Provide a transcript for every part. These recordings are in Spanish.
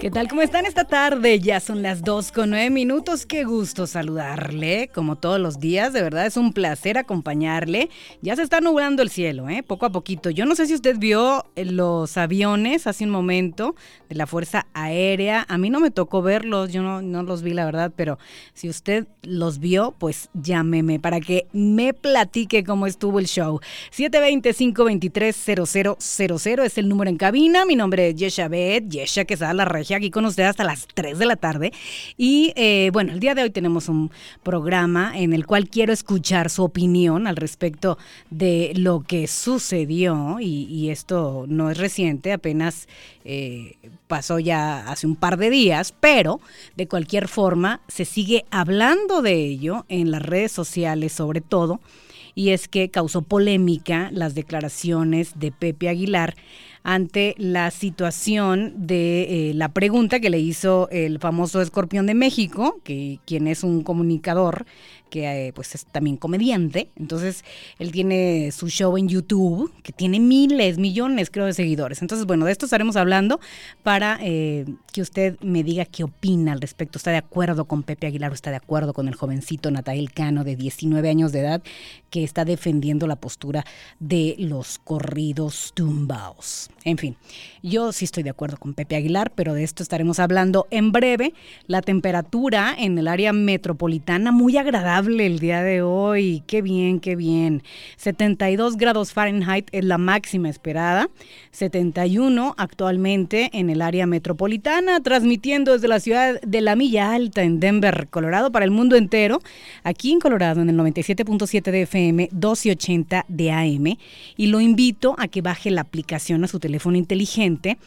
¿Qué tal? ¿Cómo están esta tarde? Ya son las 2 con 9 minutos. Qué gusto saludarle, como todos los días. De verdad es un placer acompañarle. Ya se está nublando el cielo, ¿eh? Poco a poquito. Yo no sé si usted vio eh, los aviones hace un momento de la Fuerza Aérea. A mí no me tocó verlos, yo no, no los vi, la verdad, pero si usted los vio, pues llámeme para que me platique cómo estuvo el show. 720-523-0000 es el número en cabina. Mi nombre es Yesha Bet, Yesha Quesada La Aquí con usted hasta las 3 de la tarde. Y eh, bueno, el día de hoy tenemos un programa en el cual quiero escuchar su opinión al respecto de lo que sucedió y, esto no es reciente, apenas eh, pasó ya hace un par de días, pero de cualquier forma se sigue hablando de ello en las redes sociales sobre todo y es que causó polémica las declaraciones de Pepe Aguilar ante la situación de eh, la pregunta que le hizo el famoso escorpión de México, que quien es un comunicador que eh, pues es también comediante. Entonces, él tiene su show en YouTube, que tiene miles, millones, creo, de seguidores. Entonces, bueno, de esto estaremos hablando para eh, que usted me diga qué opina al respecto. ¿Está de acuerdo con Pepe Aguilar o está de acuerdo con el jovencito Natael Cano de 19 años de edad que está defendiendo la postura de los corridos tumbaos? En fin, yo sí estoy de acuerdo con Pepe Aguilar, pero de esto estaremos hablando en breve. La temperatura en el área metropolitana muy agradable el día de hoy. Qué bien, qué bien. 72 grados Fahrenheit es la máxima esperada. 71 actualmente en el área metropolitana, transmitiendo desde la ciudad de la Milla Alta en Denver, Colorado, para el mundo entero. Aquí en Colorado, en el 97.7 de FM, 1280 de AM. Y lo invito a que baje la aplicación a su teléfono inteligente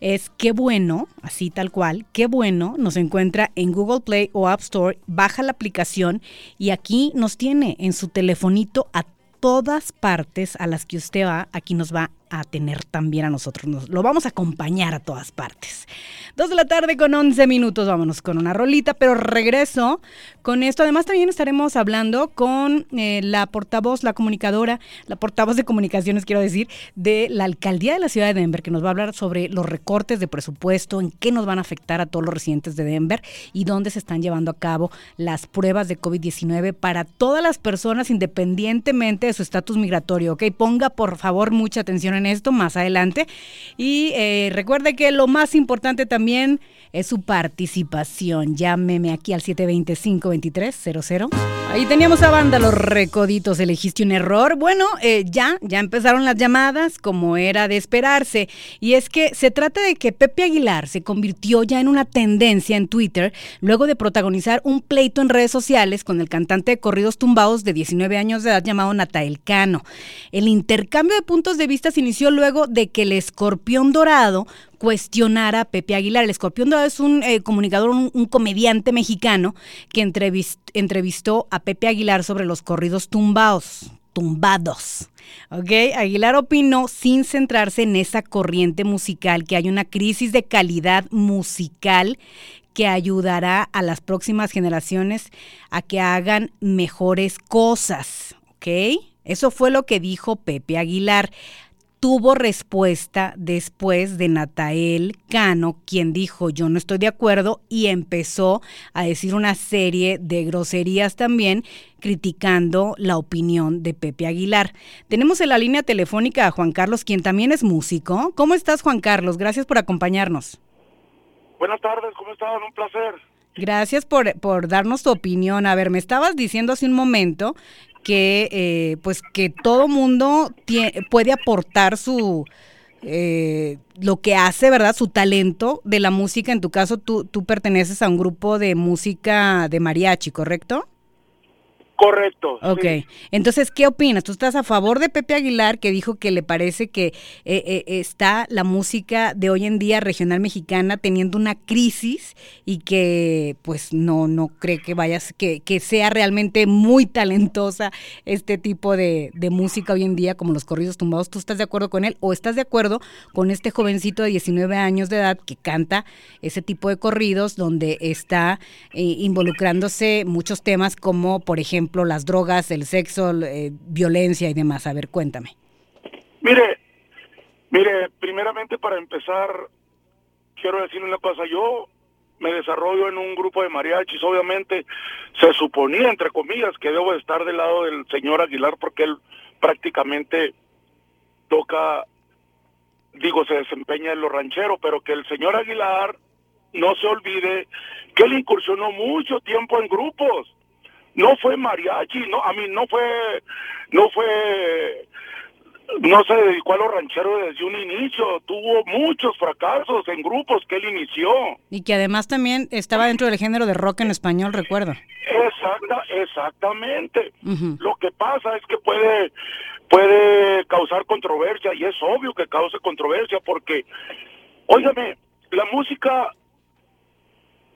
es qué bueno, así tal cual, qué bueno, nos encuentra en Google Play o App Store, baja la aplicación y aquí nos tiene en su telefonito a todas partes a las que usted va, aquí nos va a tener también a nosotros. Nos, lo vamos a acompañar a todas partes. Dos de la tarde con 11 minutos, vámonos con una rolita, pero regreso con esto. Además también estaremos hablando con eh, la portavoz, la comunicadora, la portavoz de comunicaciones, quiero decir, de la alcaldía de la ciudad de Denver, que nos va a hablar sobre los recortes de presupuesto, en qué nos van a afectar a todos los residentes de Denver y dónde se están llevando a cabo las pruebas de COVID-19 para todas las personas independientemente de su estatus migratorio. ¿ok? Ponga por favor mucha atención en esto más adelante. Y eh, recuerde que lo más importante también es su participación. Llámeme aquí al 725-2300. Ahí teníamos a banda Los Recoditos. ¿Elegiste un error? Bueno, eh, ya, ya empezaron las llamadas como era de esperarse. Y es que se trata de que Pepe Aguilar se convirtió ya en una tendencia en Twitter luego de protagonizar un pleito en redes sociales con el cantante de corridos tumbados de 19 años de edad llamado Natael Cano. El intercambio de puntos de vista se luego de que el escorpión dorado cuestionara a Pepe Aguilar. El Escorpión Dorado es un eh, comunicador, un, comediante mexicano que entrevistó a Pepe Aguilar sobre los corridos tumbados tumbados. ¿Ok? Aguilar opinó sin centrarse en esa corriente musical que hay una crisis de calidad musical que ayudará a las próximas generaciones a que hagan mejores cosas. ¿Ok? Eso fue lo que dijo Pepe Aguilar tuvo respuesta después de Natael Cano, quien dijo yo no estoy de acuerdo y empezó a decir una serie de groserías también criticando la opinión de Pepe Aguilar. Tenemos en la línea telefónica a Juan Carlos, quien también es músico. ¿Cómo estás, Juan Carlos? Gracias por acompañarnos. Buenas tardes, ¿cómo estás? Un placer. Gracias por, por darnos tu opinión. A ver, me estabas diciendo hace un momento que eh, pues que todo mundo puede aportar su eh, lo que hace, ¿verdad? Su talento de la música. En tu caso, tú, tú perteneces a un grupo de música de mariachi, ¿correcto? Correcto. Ok. Entonces, ¿qué opinas? ¿Tú estás a favor de Pepe Aguilar, que dijo que le parece que eh, eh, está la música de hoy en día regional mexicana teniendo una crisis y que pues no, no cree que vayas, que, que sea realmente muy talentosa este tipo de, música hoy en día, como los corridos tumbados? ¿Tú estás de acuerdo con él o estás de acuerdo con este jovencito de 19 años de edad que canta ese tipo de corridos donde está eh, involucrándose muchos temas como, por ejemplo, las drogas, el sexo, eh, violencia y demás? A ver, cuéntame. Mire, mire, primeramente para empezar, quiero decir una cosa, yo me desarrollo en un grupo de mariachis, obviamente se suponía, entre comillas, que debo estar del lado del señor Aguilar porque él prácticamente toca, digo, se desempeña en lo ranchero, pero que el señor Aguilar no se olvide que él incursionó mucho tiempo en grupos. No fue mariachi, no, a mí no fue, no fue no se dedicó a los rancheros desde un inicio, tuvo muchos fracasos en grupos que él inició. Y que además también estaba dentro del género de rock en español, recuerdo. Exacta, exactamente. Lo que pasa es que puede, puede causar controversia y es obvio que cause controversia porque, óigame, la música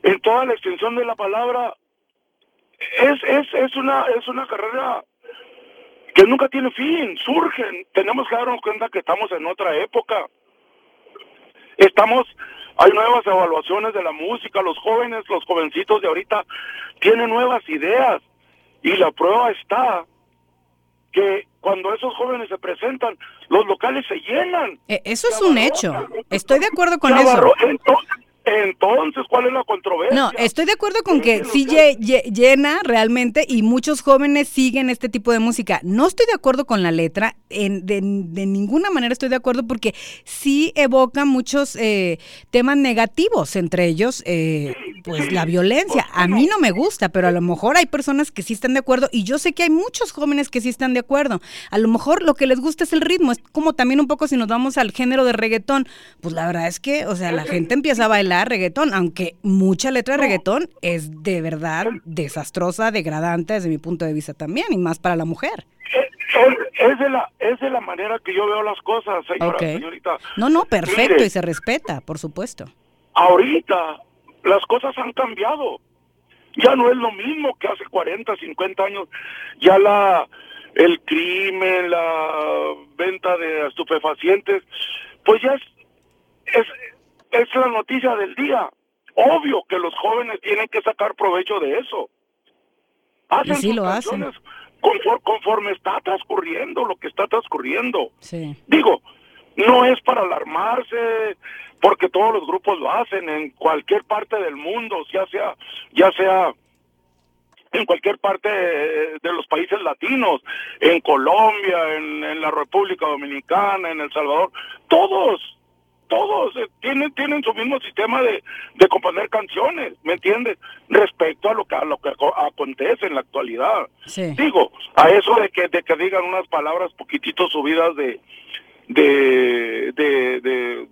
en toda la extensión de la palabra es, es, es una, es una carrera que nunca tiene fin, surgen. Tenemos que darnos cuenta que estamos en otra época. Estamos, hay nuevas evaluaciones de la música, los jóvenes, los jovencitos de ahorita tienen nuevas ideas y la prueba está que cuando esos jóvenes se presentan, los locales se llenan. E, eso es un hecho. Estoy de acuerdo con eso. Entonces, ¿cuál es la controversia? No, estoy de acuerdo con que sí llena realmente y muchos jóvenes siguen este tipo de música. No estoy de acuerdo con la letra, en, de, ninguna manera estoy de acuerdo porque sí evoca muchos eh, temas negativos, entre ellos, eh, pues la violencia. A mí no me gusta, pero a lo mejor hay personas que sí están de acuerdo y yo sé que hay muchos jóvenes que sí están de acuerdo. A lo mejor lo que les gusta es el ritmo, es como también un poco si nos vamos al género de reggaetón, pues la verdad es que, o sea, la gente empieza a bailar reggaetón, aunque mucha letra de reggaetón es de verdad desastrosa, degradante desde mi punto de vista también, y más para la mujer. Es, de, la, es de la manera que yo veo las cosas, señorita. No, no, perfecto, y se respeta, por supuesto. Ahorita las cosas han cambiado. Ya no es lo mismo que hace 40, 50 años. Ya la el crimen, la venta de estupefacientes, pues ya es, es es la noticia del día. Obvio que los jóvenes tienen que sacar provecho de eso. Hacen sí lo hacen. Conforme, está transcurriendo lo que está transcurriendo. Digo, no es para alarmarse, porque todos los grupos lo hacen en cualquier parte del mundo, ya sea, ya sea en cualquier parte de los países latinos, en Colombia, en, en la República Dominicana, en El Salvador, todos todos eh, tienen tienen su mismo sistema de, de componer canciones, ¿me entiendes? Respecto a lo que a lo que acontece en la actualidad. Digo, a eso de que de que digan unas palabras poquitito subidas de de de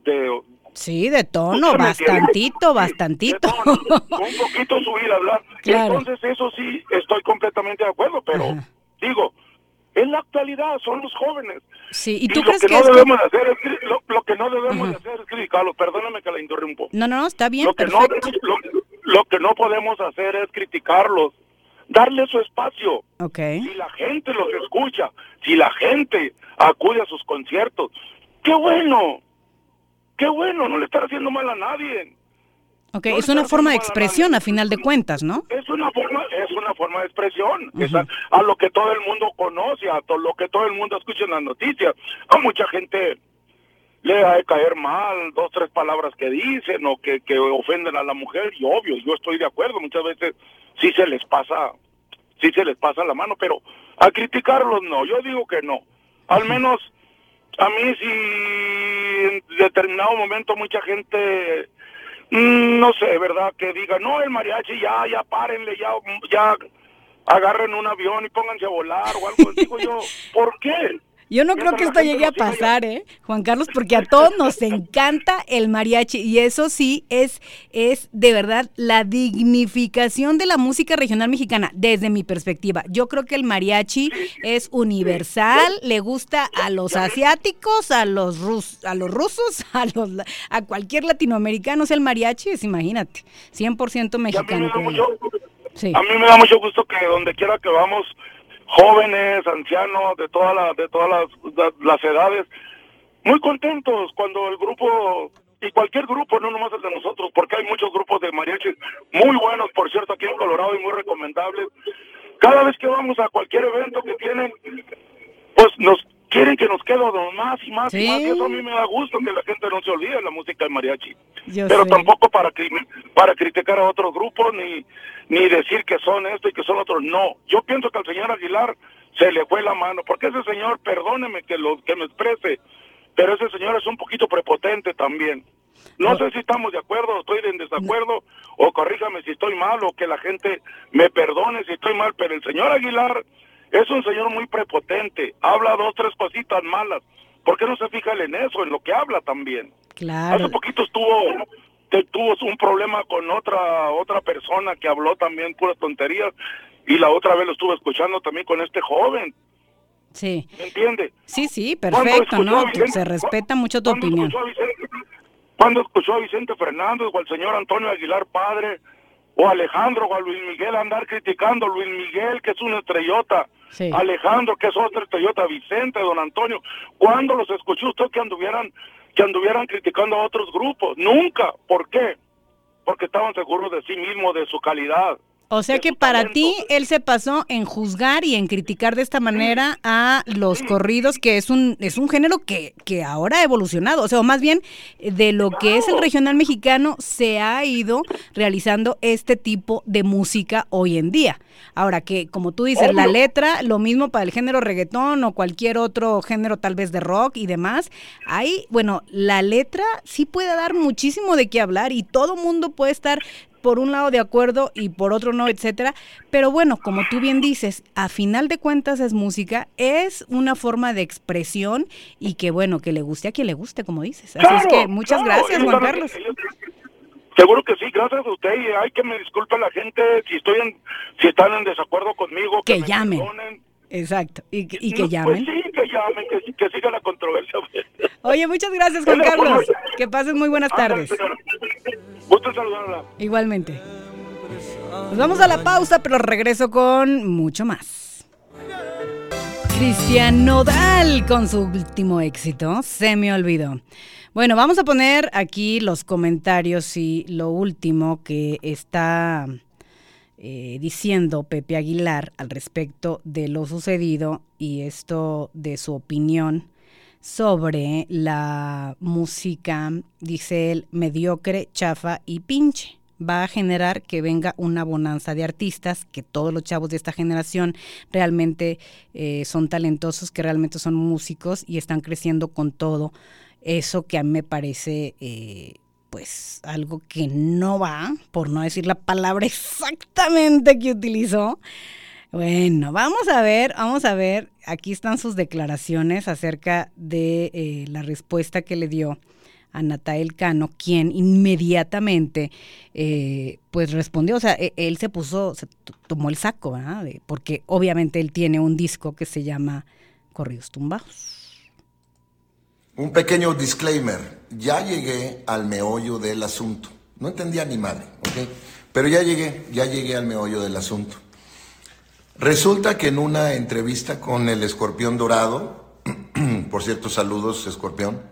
de, Sí, de tono, bastantito, bastantito. un poquito subidas, ¿verdad? Entonces, eso sí, estoy completamente de acuerdo, pero digo, en la actualidad son los jóvenes. Sí, ¿y tú crees que, no debemos hacer es, lo, que no debemos hacer es criticarlos. Perdóname que la interrumpo. No, no, está bien, lo que No, lo, que no podemos hacer es criticarlos. Darle su espacio. Okay. Si la gente los escucha, si la gente acude a sus conciertos, qué bueno. Qué bueno, no le está haciendo mal a nadie. Ok, es una forma de expresión a final de cuentas, ¿no? Es una forma, es una forma de expresión, a, lo que todo el mundo conoce, a todo, lo que todo el mundo escucha en las noticias. A mucha gente le ha de caer mal dos, tres palabras que dicen o que, que ofenden a la mujer y obvio, yo estoy de acuerdo, muchas veces sí se les pasa, sí se les pasa la mano, pero a criticarlos no, yo digo que no. Al menos a mí si en determinado momento mucha gente no sé, ¿verdad? Que diga, no, el mariachi ya, ya párenle, ya, ya agarren un avión y pónganse a volar o algo. Digo yo, ¿por qué? Yo no creo que esto llegue a pasar, ¿eh? Juan Carlos, porque a todos nos encanta el mariachi y eso sí es, es de verdad la dignificación de la música regional mexicana desde mi perspectiva. Yo creo que el mariachi es universal, le gusta a los asiáticos, a los rus, a los rusos, a los a cualquier latinoamericano, o sea, el mariachi es, imagínate, 100% mexicano. Mí, a mí me da mucho gusto que donde quiera que vamos jóvenes, ancianos, de todas las, de todas las, edades, muy contentos cuando el grupo y cualquier grupo, no nomás el de nosotros, porque hay muchos grupos de mariachis muy buenos, por cierto, aquí en Colorado y muy recomendables. Cada vez que vamos a cualquier evento que tienen, pues nos quieren que nos quede más y más y más. Y eso a mí me da gusto que la gente no se olvide de la música de mariachi. Pero tampoco para, para criticar a otros grupos ni, ni decir que son esto y que son otros. No, yo pienso que al señor Aguilar se le fue la mano, porque ese señor, perdóneme que, lo, que me exprese, pero ese señor es un poquito prepotente también. No sé si estamos de acuerdo, estoy en desacuerdo, o corríjame si estoy mal, o que la gente me perdone si estoy mal, pero el señor Aguilar es un señor muy prepotente, habla dos, tres cositas malas. ¿Por qué no se fija en eso, en lo que habla también? Claro. Hace poquito estuvo tuvo un problema con otra otra persona que habló también puras tonterías y la otra vez lo estuve escuchando también con este joven. Sí. ¿Me entiende? Sí, sí, perfecto, ¿no? se respeta mucho tu opinión cuando escuchó a Vicente Fernández o al señor Antonio Aguilar Padre o a Alejandro o a Luis Miguel andar criticando Luis Miguel que es una estrellota, Alejandro que es otra estrellota, Vicente, don Antonio, ¿cuándo los escuchó usted que anduvieran que anduvieran criticando a otros grupos? Nunca, ¿por qué? Porque estaban seguros de sí mismos, de su calidad. O sea que para ti él se pasó en juzgar y en criticar de esta manera a los corridos, que es un es un género que, que ahora ha evolucionado, o sea, más bien de lo que es el regional mexicano se ha ido realizando este tipo de música hoy en día. Ahora que, como tú dices, la letra, lo mismo para el género reggaetón o cualquier otro género tal vez de rock y demás, ahí, bueno, la letra sí puede dar muchísimo de qué hablar y todo mundo puede estar por un lado de acuerdo y por otro no, etcétera. Pero bueno, como tú bien dices, a final de cuentas es música, es una forma de expresión y que bueno, que le guste a quien le guste, como dices. Así es que muchas gracias, Juan Carlos. Seguro que sí, gracias a usted y hay que me disculpe la gente si estoy en, si están en desacuerdo conmigo. Que, llamen. Exacto, y, que, y que pues llamen. sí, que llamen, que, siga la controversia. Oye, muchas gracias, Juan Carlos. Que pasen muy buenas tardes. Gusto saludarla. Igualmente. Nos vamos a la pausa, pero regreso con mucho más. Cristian Nodal con su último éxito, Se me olvidó. Bueno, vamos a poner aquí los comentarios y lo último que está eh, diciendo Pepe Aguilar al respecto de lo sucedido y esto de su opinión sobre la música, dice él, mediocre, chafa y pinche. Va a generar que venga una bonanza de artistas, que todos los chavos de esta generación realmente eh, son talentosos, que realmente son músicos y están creciendo con todo eso que a mí me parece eh, pues algo que no va, por no decir la palabra exactamente que utilizó, bueno, vamos a ver, vamos a ver, aquí están sus declaraciones acerca de eh, la respuesta que le dio a Natael Cano, quien inmediatamente eh, pues respondió, o sea, e, él se puso, se tomó el saco, ¿verdad? porque obviamente él tiene un disco que se llama Corridos Tumbados. Un pequeño disclaimer, ya llegué al meollo del asunto, no entendía ni madre, ¿ok? Pero ya llegué, ya llegué al meollo del asunto. Resulta que en una entrevista con el escorpión dorado, por cierto, saludos, escorpión,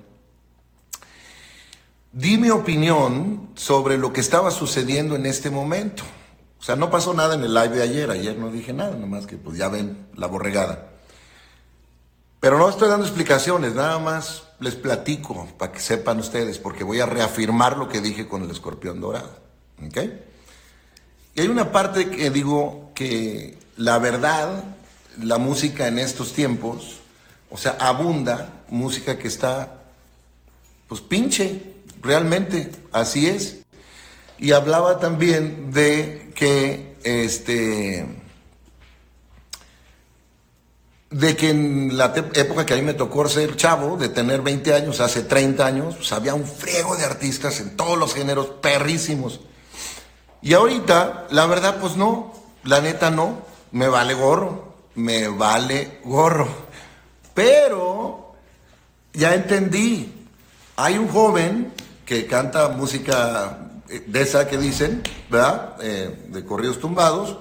di mi opinión sobre lo que estaba sucediendo en este momento. O sea, no pasó nada en el live de ayer, ayer no dije nada, nomás que pues ya ven la borregada. Pero no estoy dando explicaciones, nada más les platico para que sepan ustedes, porque voy a reafirmar lo que dije con el escorpión dorado. ¿Ok? Y hay una parte que digo que la verdad, la música en estos tiempos, o sea, abunda música que está, pues pinche, realmente, así es. Y hablaba también de que, este, de que en la época que a mí me tocó ser chavo, de tener 20 años, hace 30 años, pues había un friego de artistas en todos los géneros, perrísimos. Y ahorita, la verdad, pues no, la neta no me vale gorro, me vale gorro. Pero ya entendí, hay un joven que canta música eh, de esa que dicen, ¿verdad? Eh, de corridos tumbados,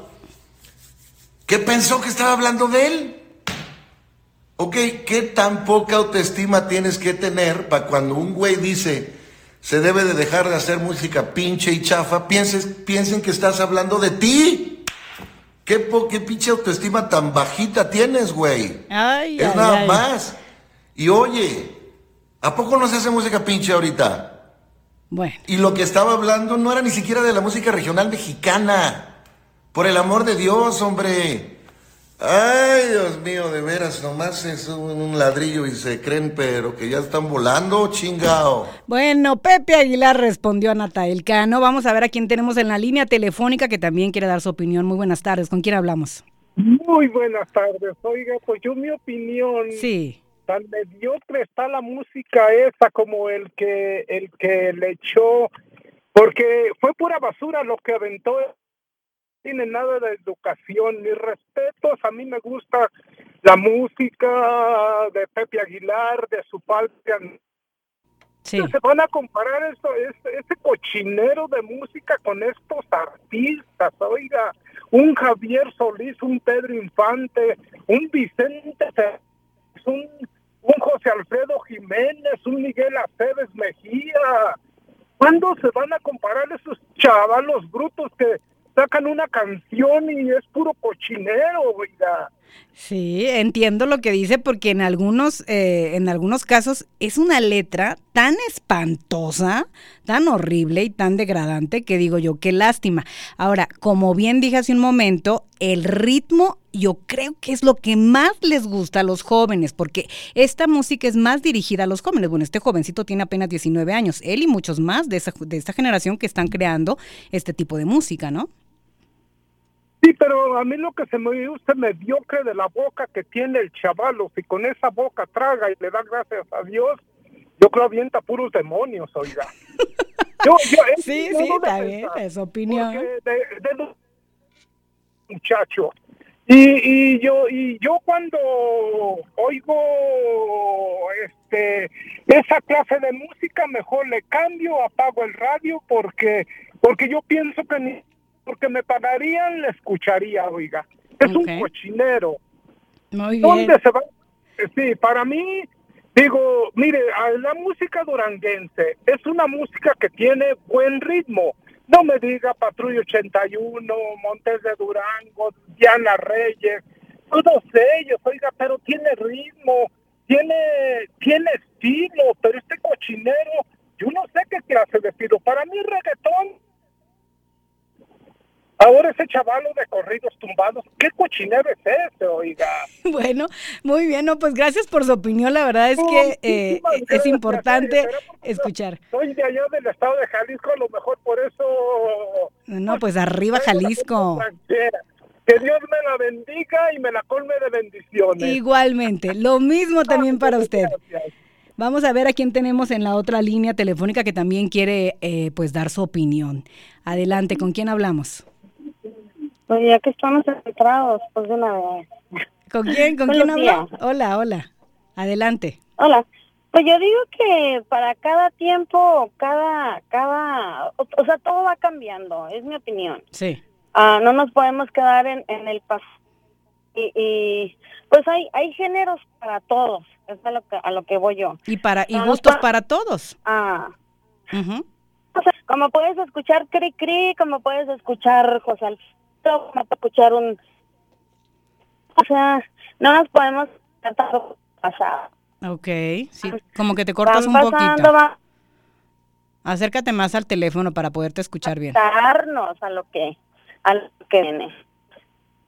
que pensó que estaba hablando de él. Ok, ¿qué tan poca autoestima tienes que tener para cuando un güey dice se debe de dejar de hacer música pinche y chafa, pienses, piensen que estás hablando de ti? ¿Qué, pinche autoestima tan bajita tienes, güey? Ay, es nada más. Y oye, ¿a poco no se hace música pinche ahorita? Bueno. Y lo que estaba hablando no era ni siquiera de la música regional mexicana. Por el amor de Dios, hombre. Ay, Dios mío, de veras, nomás es un ladrillo y se creen, pero que ya están volando, chingao. Bueno, Pepe Aguilar respondió a Natael Cano. Vamos a ver a quién tenemos en la línea telefónica que también quiere dar su opinión. Muy buenas tardes, ¿con quién hablamos? Muy buenas tardes. Oiga, pues yo mi opinión. Sí. Tan mediocre está la música esa como el que el que le echó porque fue pura basura lo que aventó tiene nada de educación ni respetos. A mí me gusta la música de Pepe Aguilar, de su padre. Sí. Se van a comparar esto, este, este cochinero de música con estos artistas, oiga, un Javier Solís, un Pedro Infante, un Vicente, un, un José Alfredo Jiménez, un Miguel Aceves Mejía. ¿Cuándo se van a comparar esos chavalos brutos que sacan una canción y es puro cochinero, oiga. Sí, entiendo lo que dice porque en algunos, eh, en algunos casos es una letra tan espantosa, tan horrible y tan degradante que digo yo, qué lástima. Ahora, como bien dije hace un momento, el ritmo yo creo que es lo que más les gusta a los jóvenes, porque esta música es más dirigida a los jóvenes. Bueno, este jovencito tiene apenas 19 años, él y muchos más de, esa, de esta generación que están creando este tipo de música, ¿no? Sí, pero a mí lo que se me gusta mediocre de la boca que tiene el chavalo, si con esa boca traga y le da gracias a Dios, yo creo avienta puros demonios, oiga. Yo, yo, sí, sí, está bien, es opinión. De, muchacho. Y, y yo y yo cuando oigo este esa clase de música mejor le cambio, apago el radio porque porque yo pienso que ni porque me pagarían, le escucharía, oiga. Es un cochinero. Muy bien. ¿Dónde se va? Sí, para mí, digo, mire, la música duranguense es una música que tiene buen ritmo. No me diga Patrulla 81, Montes de Durango, Diana Reyes, todos ellos, oiga, pero tiene ritmo, tiene, tiene estilo, pero este cochinero, yo no sé qué clase de estilo. Para mí reggaetón Ahora ese chavalo de corridos tumbados, ¿qué cochinero es ese, oiga? Bueno, muy bien, no, pues gracias por su opinión, la verdad es que eh, es importante escuchar. Soy de allá del estado de Jalisco, a lo mejor por eso... No, pues arriba Jalisco. Que Dios me la bendiga y me la colme de bendiciones. Igualmente, lo mismo también para usted. Vamos a ver a quién tenemos en la otra línea telefónica que también quiere eh, pues dar su opinión. Adelante, ¿con quién hablamos? Pues ya que estamos centrados, pues de una vez. ¿Con quién? ¿Con quién habla? Hola, hola. Adelante. Hola. Pues yo digo que para cada tiempo, cada, cada, o, sea, todo va cambiando, es mi opinión. Sí. Ah, no nos podemos quedar en, en el pasado. Y, pues hay, hay géneros para todos, es a lo que, a lo que voy yo. Y para, y gustos para, todos. Ah. o sea, como puedes escuchar Cri Cri, como puedes escuchar José Alfredo a escuchar un... O sea, no nos podemos pasar. Ok, sí, como que te cortas un poquito. Acércate más al teléfono para poderte escuchar bien. a lo que, a lo que viene.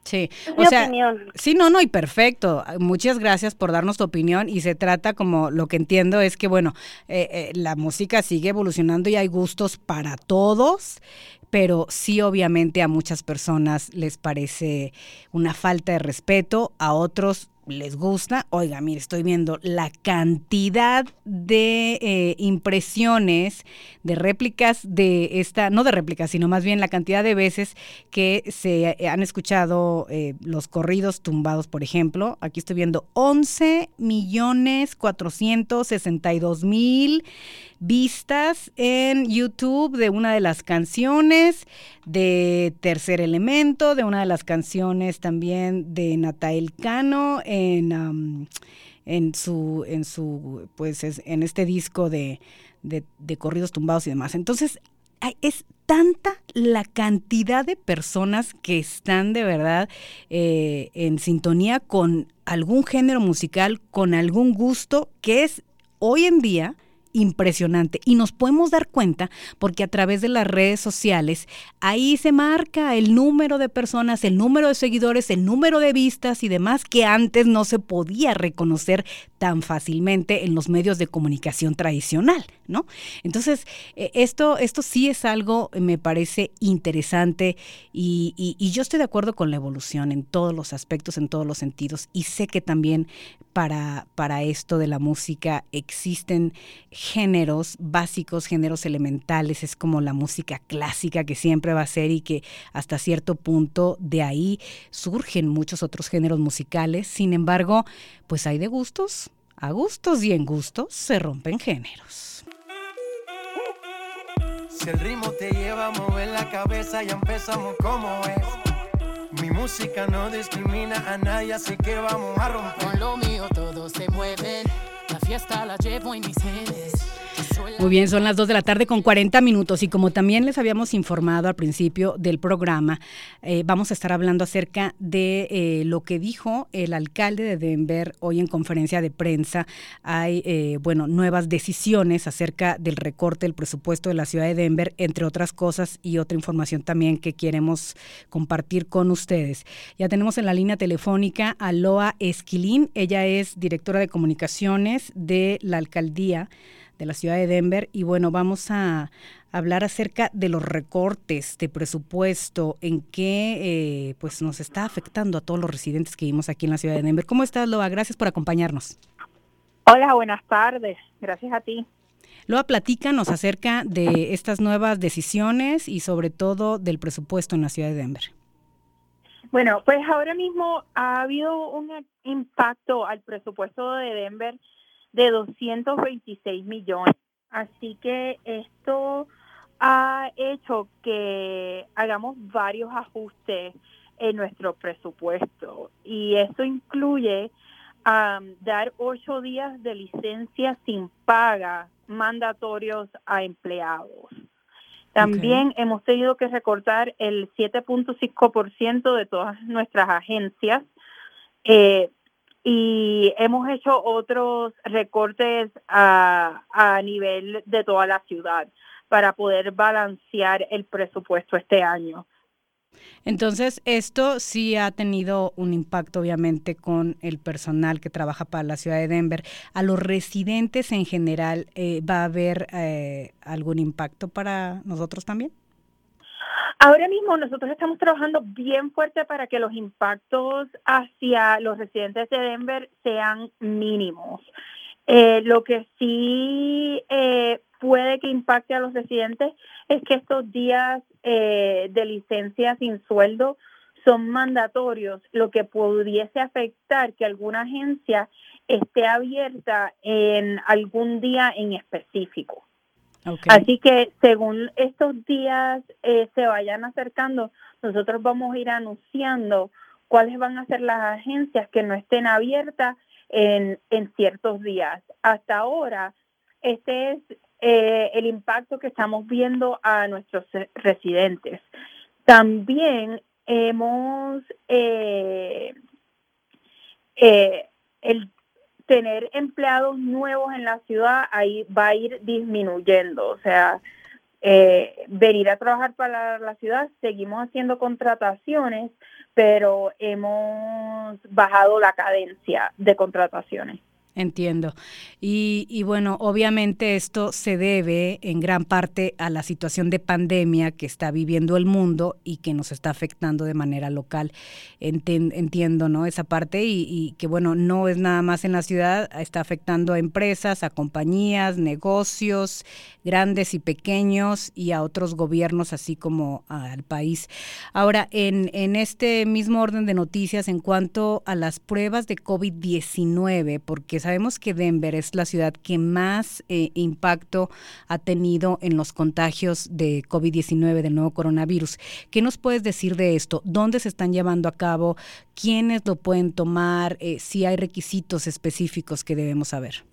Sí, o sea, sí, no, no, y perfecto. Muchas gracias por darnos tu opinión y se trata como lo que entiendo es que, bueno, eh, eh, la música sigue evolucionando y hay gustos para todos, pero sí obviamente a muchas personas les parece una falta de respeto, a otros les gusta, oiga, mire, estoy viendo la cantidad de eh, impresiones, de réplicas de esta, no de réplicas, sino más bien la cantidad de veces que se han escuchado eh, los corridos tumbados, por ejemplo. Aquí estoy viendo 11 millones 462 mil vistas en YouTube de una de las canciones de Tercer Elemento, de una de las canciones también de Natael Cano en, en su, en su, pues en este disco de, de, corridos tumbados y demás. Entonces, es tanta la cantidad de personas que están de verdad eh, en sintonía con algún género musical, con algún gusto, que es hoy en día impresionante y nos podemos dar cuenta porque a través de las redes sociales ahí se marca el número de personas, el número de seguidores, el número de vistas y demás que antes no se podía reconocer tan fácilmente en los medios de comunicación tradicional, ¿no? Entonces, eh, esto, esto sí es algo, me parece interesante y, y yo estoy de acuerdo con la evolución en todos los aspectos, en todos los sentidos y sé que también para, para esto de la música existen géneros básicos, géneros elementales, es como la música clásica que siempre va a ser y que hasta cierto punto de ahí surgen muchos otros géneros musicales. Sin embargo, pues hay de gustos, a gustos y en gustos se rompen géneros. Si el ritmo te lleva a mover la cabeza, ya empezamos como es. Mi música no discrimina a nadie, así que vamos a romper. Con lo mío todos se mueven. Fiesta la llevo en mis genes. Muy bien, son las 2 de la tarde con 40 minutos y como también les habíamos informado al principio del programa, eh, vamos a estar hablando acerca de eh, lo que dijo el alcalde de Denver hoy en conferencia de prensa. Hay, eh, bueno, nuevas decisiones acerca del recorte del presupuesto de la ciudad de Denver, entre otras cosas y otra información también que queremos compartir con ustedes. Ya tenemos en la línea telefónica a Loa Esquilín, ella es directora de comunicaciones de la alcaldía de la ciudad de Denver. Y bueno, vamos a hablar acerca de los recortes de presupuesto, en qué eh, pues nos está afectando a todos los residentes que vivimos aquí en la ciudad de Denver. ¿Cómo estás, Loa? Gracias por acompañarnos. Hola, buenas tardes. Gracias a ti. Loa, platícanos acerca de estas nuevas decisiones y sobre todo del presupuesto en la ciudad de Denver. Bueno, pues ahora mismo ha habido un impacto al presupuesto de Denver de 226 millones. Así que esto ha hecho que hagamos varios ajustes en nuestro presupuesto y esto incluye dar ocho días de licencia sin paga mandatorios a empleados. También hemos tenido que recortar el 7.5% de todas nuestras agencias. Eh, y hemos hecho otros recortes a, a nivel de toda la ciudad para poder balancear el presupuesto este año. Entonces, esto sí ha tenido un impacto, obviamente, con el personal que trabaja para la ciudad de Denver. ¿A los residentes en general eh, va a haber eh, algún impacto para nosotros también? Ahora mismo nosotros estamos trabajando bien fuerte para que los impactos hacia los residentes de Denver sean mínimos. Eh, lo que sí eh, puede que impacte a los residentes es que estos días eh, de licencia sin sueldo son mandatorios, lo que pudiese afectar que alguna agencia esté abierta en algún día en específico. Así que según estos días eh, se vayan acercando, nosotros vamos a ir anunciando cuáles van a ser las agencias que no estén abiertas en, en ciertos días. Hasta ahora, este es eh, el impacto que estamos viendo a nuestros residentes. También hemos eh, el tener empleados nuevos en la ciudad ahí va a ir disminuyendo. O sea, eh, venir a trabajar para la ciudad, seguimos haciendo contrataciones, pero hemos bajado la cadencia de contrataciones. Entiendo. Y, y, bueno, obviamente esto se debe en gran parte a la situación de pandemia que está viviendo el mundo y que nos está afectando de manera local. entiendo, ¿no? Esa parte y, y, que bueno, no es nada más en la ciudad, está afectando a empresas, a compañías, negocios grandes y pequeños y a otros gobiernos, así como al país. Ahora, en, en este mismo orden de noticias, en cuanto a las pruebas de COVID-19, porque sabemos que Denver es la ciudad que más eh, impacto ha tenido en los contagios de COVID-19 del nuevo coronavirus. ¿Qué nos puedes decir de esto? ¿Dónde se están llevando a cabo? ¿Quiénes lo pueden tomar? Eh, si hay requisitos específicos que debemos saber.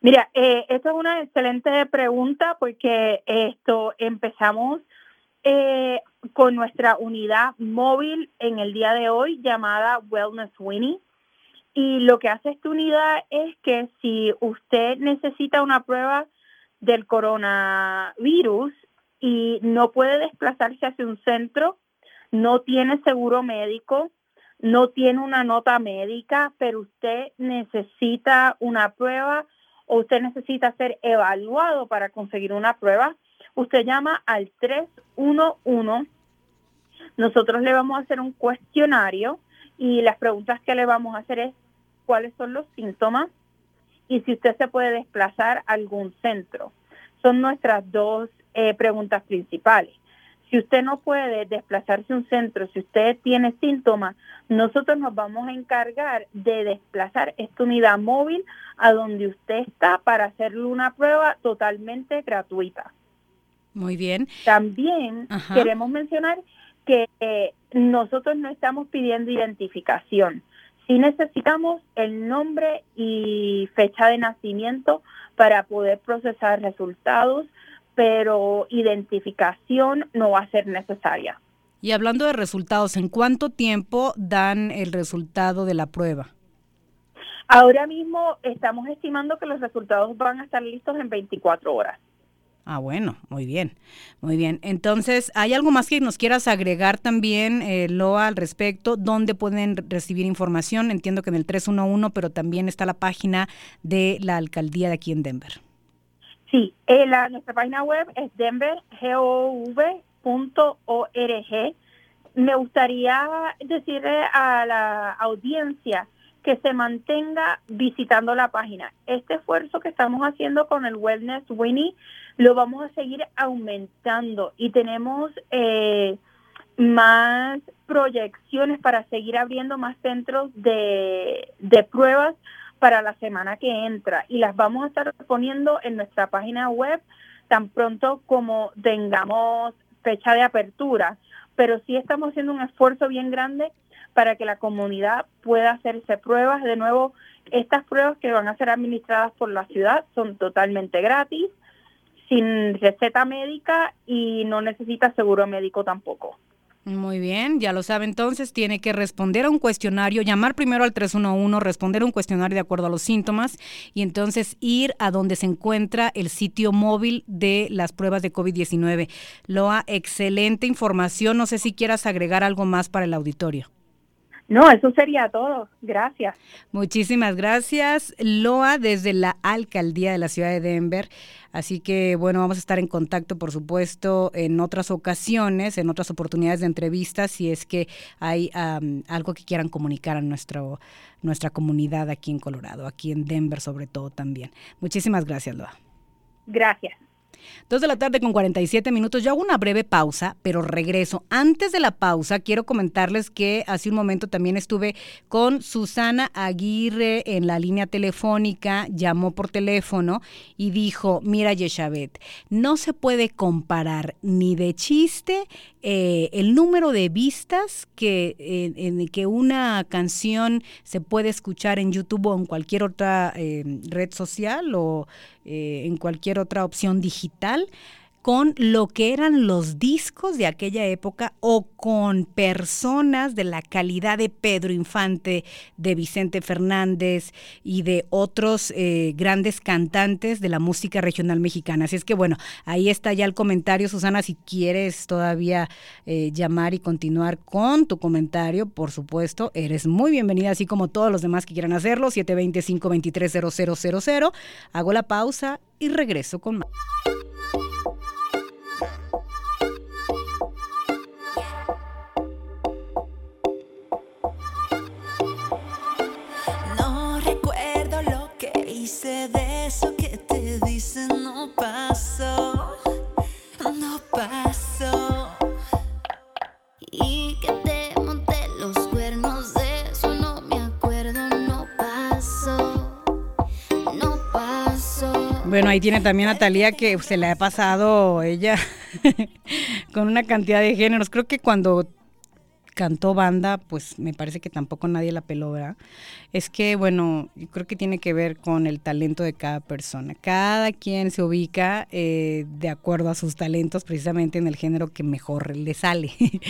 Mira, eh, esta es una excelente pregunta porque esto empezamos eh, con nuestra unidad móvil en el día de hoy llamada Wellness Winnie. Y lo que hace esta unidad es que si usted necesita una prueba del coronavirus y no puede desplazarse hacia un centro, no tiene seguro médico, no tiene una nota médica, pero usted necesita una prueba o usted necesita ser evaluado para conseguir una prueba, usted llama al 311. Nosotros le vamos a hacer un cuestionario y las preguntas que le vamos a hacer es cuáles son los síntomas y si usted se puede desplazar a algún centro. Son nuestras dos eh, preguntas principales. Si usted no puede desplazarse a un centro, si usted tiene síntomas, nosotros nos vamos a encargar de desplazar esta unidad móvil a donde usted está para hacerle una prueba totalmente gratuita. Muy bien. También queremos mencionar que eh, nosotros no estamos pidiendo identificación. Sí necesitamos el nombre y fecha de nacimiento para poder procesar resultados, pero identificación no va a ser necesaria. Y hablando de resultados, ¿en cuánto tiempo dan el resultado de la prueba? Ahora mismo estamos estimando que los resultados van a estar listos en 24 horas. Ah, bueno, muy bien, muy bien. Entonces, ¿hay algo más que nos quieras agregar también, eh, Loa, al respecto? ¿Dónde pueden recibir información? Entiendo que en el 311, pero también está la página de la alcaldía de aquí en Denver. Sí, eh, la, nuestra página web es denvergov.org. Me gustaría decirle a la audiencia que se mantenga visitando la página. Este esfuerzo que estamos haciendo con el Wellness Winnie lo vamos a seguir aumentando y tenemos eh, más proyecciones para seguir abriendo más centros de, de pruebas para la semana que entra y las vamos a estar poniendo en nuestra página web tan pronto como tengamos fecha de apertura. Pero sí estamos haciendo un esfuerzo bien grande para que la comunidad pueda hacerse pruebas. De nuevo, estas pruebas que van a ser administradas por la ciudad son totalmente gratis, sin receta médica y no necesita seguro médico tampoco. Muy bien, ya lo sabe entonces, tiene que responder a un cuestionario, llamar primero al 311, responder a un cuestionario de acuerdo a los síntomas y entonces ir a donde se encuentra el sitio móvil de las pruebas de COVID-19. Loa, excelente información, no sé si quieras agregar algo más para el auditorio. No, eso sería todo. Gracias. Muchísimas gracias, Loa, desde la alcaldía de la ciudad de Denver. Así que, bueno, vamos a estar en contacto, por supuesto, en otras ocasiones, en otras oportunidades de entrevistas, si es que hay algo que quieran comunicar a nuestro, nuestra comunidad aquí en Colorado, aquí en Denver sobre todo también. Muchísimas gracias, Loa. Gracias. Dos de la tarde con 47 minutos. Yo hago una breve pausa, pero regreso. Antes de la pausa, quiero comentarles que hace un momento también estuve con Susana Aguirre en la línea telefónica, llamó por teléfono y dijo, mira Yeshabet, no se puede comparar ni de chiste eh, el número de vistas que, en que una canción se puede escuchar en YouTube o en cualquier otra eh, red social o eh, en cualquier otra opción digital digital con lo que eran los discos de aquella época o con personas de la calidad de Pedro Infante, de Vicente Fernández y de otros eh, grandes cantantes de la música regional mexicana. Así es que bueno, ahí está ya el comentario, Susana, si quieres todavía eh, llamar y continuar con tu comentario, por supuesto, eres muy bienvenida, así como todos los demás que quieran hacerlo, 720-523-0000. Hago la pausa y regreso con más. De eso que te dicen no pasó, no pasó. Y que te monté los cuernos de eso no me acuerdo, no pasó, no pasó. Bueno, ahí tiene también a Talía que se le ha pasado ella con una cantidad de géneros. Creo que cuando cantó banda, pues me parece que tampoco nadie la peló, ¿verdad? Es que, bueno, yo creo que tiene que ver con el talento de cada persona. Cada quien se ubica eh, de acuerdo a sus talentos, precisamente en el género que mejor le sale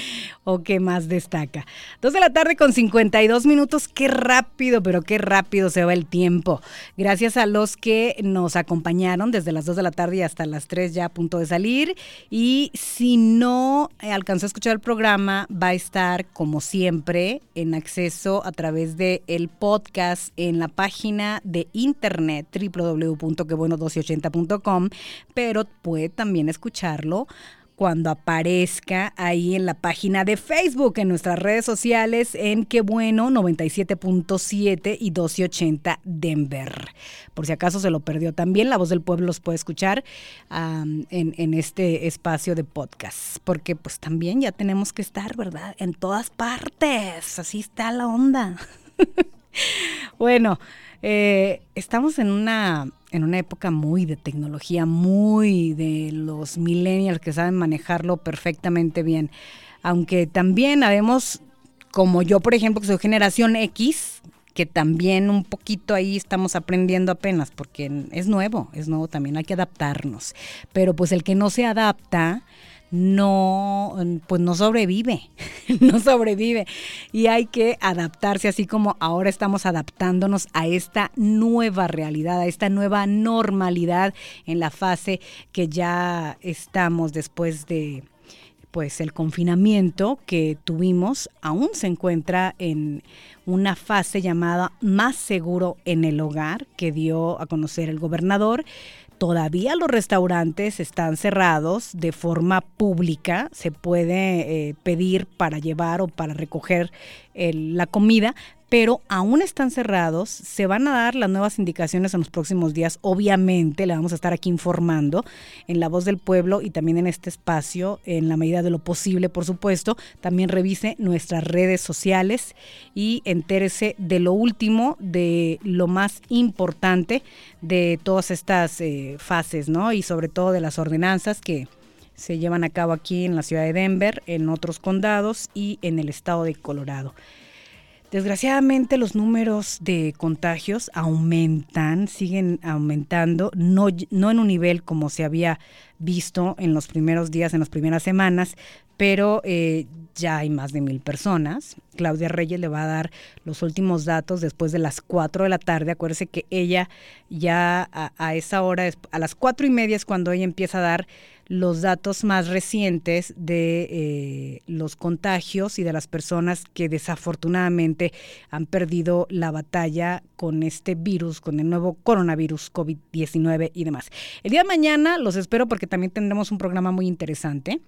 o que más destaca. Dos de la tarde con 52 minutos, qué rápido, pero qué rápido se va el tiempo. Gracias a los que nos acompañaron desde las 2 de la tarde y hasta las 3 ya a punto de salir. Y si no alcanzó a escuchar el programa, va a estar como siempre, en acceso a través de el podcast en la página de internet www.quebueno1280.com, pero puede también escucharlo cuando aparezca ahí en la página de Facebook, en nuestras redes sociales, en Qué Bueno 97.7 y 1280 Denver. Por si acaso se lo perdió también, La Voz del Pueblo los puede escuchar en, en este espacio de podcast, porque pues también ya tenemos que estar, ¿verdad? En todas partes, así está la onda. bueno, eh, estamos en una, en una época muy de tecnología, muy de los millennials que saben manejarlo perfectamente bien. Aunque también habemos, como yo, por ejemplo, que soy generación X, que también un poquito ahí estamos aprendiendo apenas, porque es nuevo, es nuevo también, hay que adaptarnos. Pero pues el que no se adapta, no, pues no sobrevive, no sobrevive. Y hay que adaptarse, así como ahora estamos adaptándonos a esta nueva realidad, a esta nueva normalidad en la fase que ya estamos después de pues el confinamiento que tuvimos aún se encuentra en una fase llamada más seguro en el hogar que dio a conocer el gobernador todavía los restaurantes están cerrados de forma pública, se puede eh, pedir para llevar o para recoger la comida, pero aún están cerrados. Se van a dar las nuevas indicaciones en los próximos días. Obviamente, le vamos a estar aquí informando en La Voz del Pueblo y también en este espacio, en la medida de lo posible, por supuesto. También revise nuestras redes sociales y entérese de lo último, de lo más importante de todas estas eh, fases, ¿no? Y sobre todo de las ordenanzas que se llevan a cabo aquí en la ciudad de Denver, en otros condados y en el estado de Colorado. Desgraciadamente los números de contagios aumentan, siguen aumentando, no, no en un nivel como se había visto en los primeros días, en las primeras semanas, pero eh, ya hay más de mil personas. Claudia Reyes le va a dar los últimos datos después de las cuatro de la tarde. Acuérdese que ella ya a, a esa hora, a las cuatro y media es cuando ella empieza a dar los datos más recientes de eh, los contagios y de las personas que desafortunadamente han perdido la batalla con este virus, con el nuevo coronavirus COVID-19 y demás. El día de mañana los espero porque también tendremos un programa muy interesante.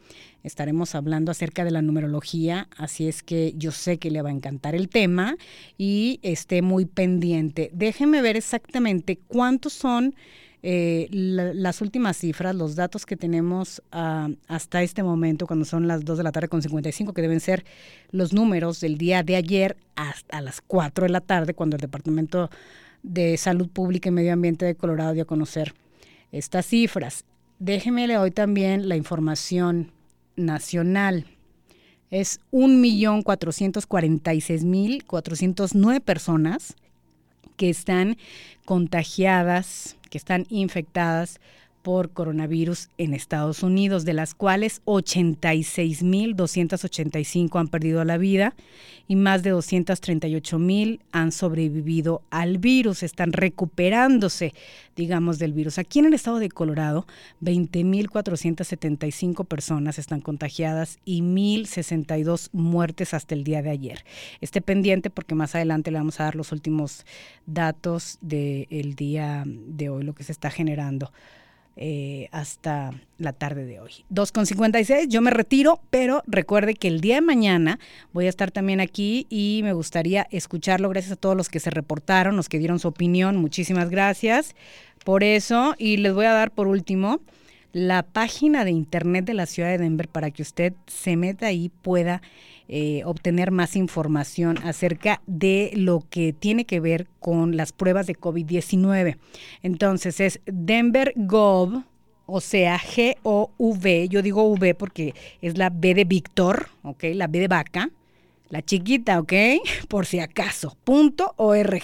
Estaremos hablando acerca de la numerología, así es que yo sé que le va a encantar el tema y esté muy pendiente. Déjenme ver exactamente cuántos son eh, las últimas cifras, los datos que tenemos ah, hasta este momento, cuando son las 2 de la tarde con 55, que deben ser los números del día de ayer hasta las 4 de la tarde, cuando el Departamento de Salud Pública y Medio Ambiente de Colorado dio a conocer estas cifras. Déjeme leer hoy también la información nacional. Es 1.446.409 personas que están contagiadas que están infectadas por coronavirus en Estados Unidos, de las cuales 86.285 han perdido la vida y más de 238.000 han sobrevivido al virus, están recuperándose, digamos, del virus. Aquí en el estado de Colorado, 20.475 personas están contagiadas y 1.062 muertes hasta el día de ayer. Esté pendiente porque más adelante le vamos a dar los últimos datos del día de hoy, lo que se está generando. Eh, hasta la tarde de hoy. 2.56, yo me retiro, pero recuerde que el día de mañana voy a estar también aquí y me gustaría escucharlo. Gracias a todos los que se reportaron, los que dieron su opinión. Muchísimas gracias por eso. Y les voy a dar por último la página de internet de la ciudad de Denver para que usted se meta y pueda eh, obtener más información acerca de lo que tiene que ver con las pruebas de COVID-19. Entonces es Denver Gov, o sea, G-O-V, yo digo V porque es la B de Víctor, ¿ok? La B de vaca, la chiquita, ¿ok? Por si acaso, punto org.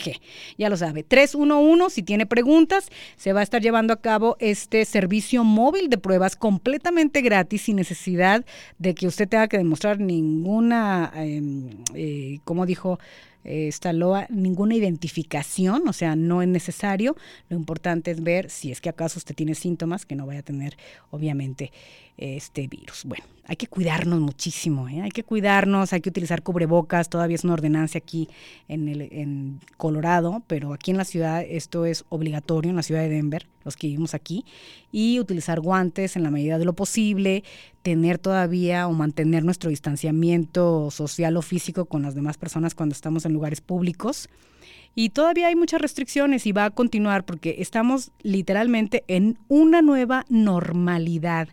Ya lo sabe, 311, si tiene preguntas, se va a estar llevando a cabo este servicio móvil de pruebas completamente gratis sin necesidad de que usted tenga que demostrar ninguna, em, eh, como dijo esta LOA, ninguna identificación, o sea, no es necesario. Lo importante es ver si es que acaso usted tiene síntomas, que no vaya a tener, obviamente, este virus. Bueno, hay que cuidarnos muchísimo, ¿eh? hay que cuidarnos, hay que utilizar cubrebocas, todavía es una ordenancia aquí en, el, en Colorado, pero aquí en la ciudad esto es obligatorio, en la ciudad de Denver, los que vivimos aquí, y utilizar guantes en la medida de lo posible, tener todavía o mantener nuestro distanciamiento social o físico con las demás personas cuando estamos en lugares públicos. Y todavía hay muchas restricciones y va a continuar porque estamos literalmente en una nueva normalidad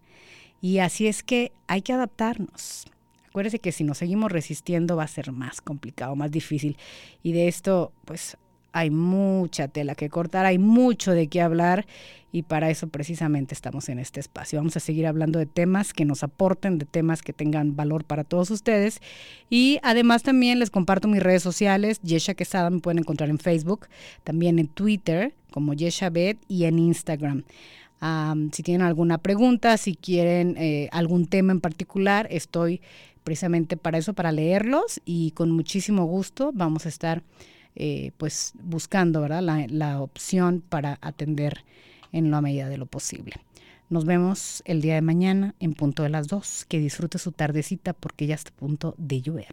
y así es que hay que adaptarnos. Acuérdese que si nos seguimos resistiendo va a ser más complicado, más difícil. Y de esto, pues hay mucha tela que cortar, hay mucho de qué hablar y para eso precisamente estamos en este espacio. Vamos a seguir hablando de temas que nos aporten, de temas que tengan valor para todos ustedes y además también les comparto mis redes sociales, Yesha Quesada me pueden encontrar en Facebook, también en Twitter como Yesha Bet y en Instagram si tienen alguna pregunta, si quieren eh, algún tema en particular, estoy precisamente para eso, para leerlos y con muchísimo gusto vamos a estar eh, pues buscando. La, la opción para atender en la medida de lo posible. Nos vemos el día de mañana en punto de las dos. Que disfrute su tardecita porque ya está a punto de llover.